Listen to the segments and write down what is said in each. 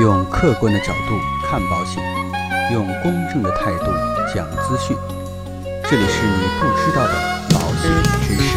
用客观的角度看保险，用公正的态度讲资讯。这里是你不知道的保险知识。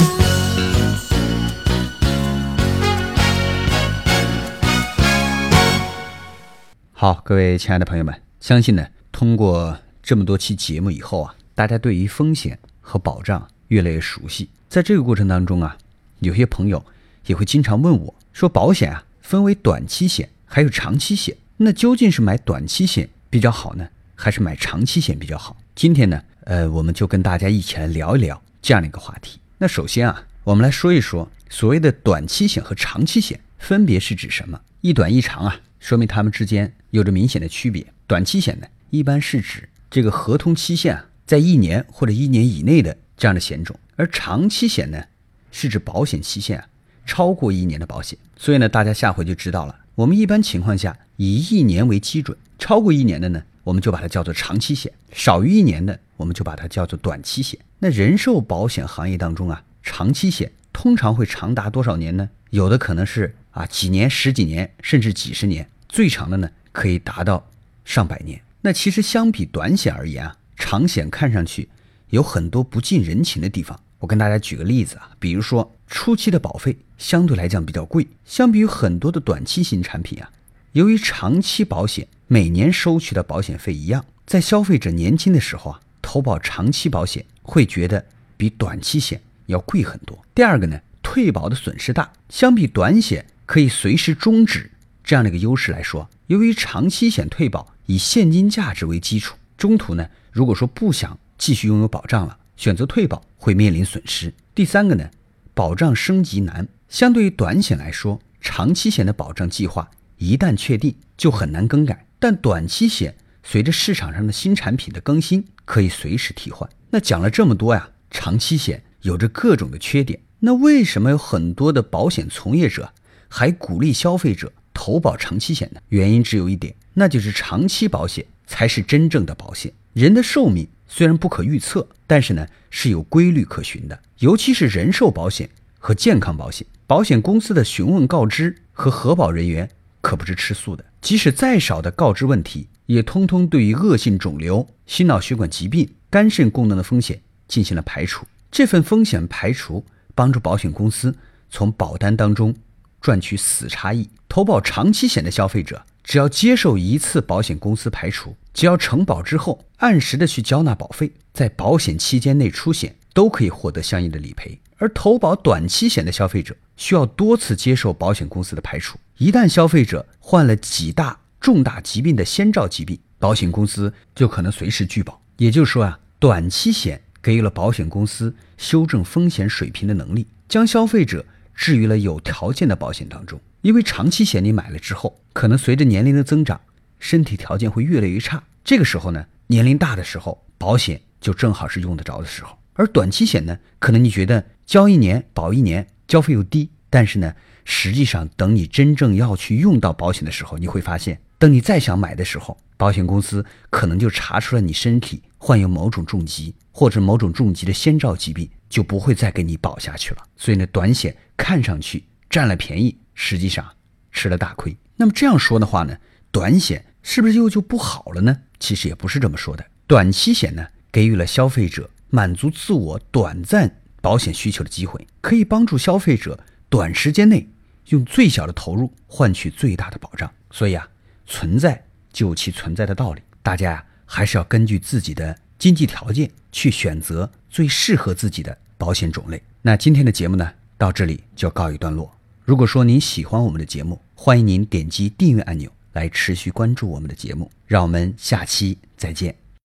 好，各位亲爱的朋友们，相信呢，通过这么多期节目以后啊，大家对于风险和保障越来越熟悉。在这个过程当中啊，有些朋友也会经常问我说，保险啊分为短期险还有长期险，那究竟是买短期险比较好呢，还是买长期险比较好？今天呢，呃，我们就跟大家一起来聊一聊这样的一个话题。那首先啊，我们来说一说所谓的短期险和长期险分别是指什么？一短一长啊，说明它们之间有着明显的区别。短期险呢，一般是指这个合同期限啊在一年或者一年以内的这样的险种，而长期险呢，是指保险期限啊超过一年的保险。所以呢，大家下回就知道了。我们一般情况下以一年为基准，超过一年的呢，我们就把它叫做长期险；少于一年的，我们就把它叫做短期险。那人寿保险行业当中啊，长期险通常会长达多少年呢？有的可能是啊几年、十几年，甚至几十年，最长的呢可以达到上百年。那其实相比短险而言啊，长险看上去有很多不近人情的地方。我跟大家举个例子啊，比如说初期的保费相对来讲比较贵，相比于很多的短期型产品啊，由于长期保险每年收取的保险费一样，在消费者年轻的时候啊，投保长期保险会觉得比短期险要贵很多。第二个呢，退保的损失大，相比短险可以随时终止这样的一个优势来说，由于长期险退保以现金价值为基础，中途呢，如果说不想继续拥有保障了。选择退保会面临损失。第三个呢，保障升级难。相对于短险来说，长期险的保障计划一旦确定就很难更改，但短期险随着市场上的新产品的更新，可以随时替换。那讲了这么多呀，长期险有着各种的缺点。那为什么有很多的保险从业者还鼓励消费者投保长期险呢？原因只有一点，那就是长期保险才是真正的保险。人的寿命。虽然不可预测，但是呢是有规律可循的。尤其是人寿保险和健康保险，保险公司的询问告知和核保人员可不是吃素的。即使再少的告知问题，也通通对于恶性肿瘤、心脑血管疾病、肝肾功能的风险进行了排除。这份风险排除帮助保险公司从保单当中赚取死差异。投保长期险的消费者。只要接受一次保险公司排除，只要承保之后按时的去交纳保费，在保险期间内出险都可以获得相应的理赔。而投保短期险的消费者需要多次接受保险公司的排除，一旦消费者患了几大重大疾病的先兆疾病，保险公司就可能随时拒保。也就是说啊，短期险给予了保险公司修正风险水平的能力，将消费者置于了有条件的保险当中。因为长期险你买了之后，可能随着年龄的增长，身体条件会越来越差。这个时候呢，年龄大的时候，保险就正好是用得着的时候。而短期险呢，可能你觉得交一年保一年，交费又低，但是呢，实际上等你真正要去用到保险的时候，你会发现，等你再想买的时候，保险公司可能就查出了你身体患有某种重疾或者某种重疾的先兆疾病，就不会再给你保下去了。所以呢，短险看上去占了便宜。实际上吃了大亏。那么这样说的话呢，短险是不是又就不好了呢？其实也不是这么说的。短期险呢，给予了消费者满足自我短暂保险需求的机会，可以帮助消费者短时间内用最小的投入换取最大的保障。所以啊，存在就有其存在的道理。大家呀，还是要根据自己的经济条件去选择最适合自己的保险种类。那今天的节目呢，到这里就告一段落。如果说您喜欢我们的节目，欢迎您点击订阅按钮来持续关注我们的节目。让我们下期再见。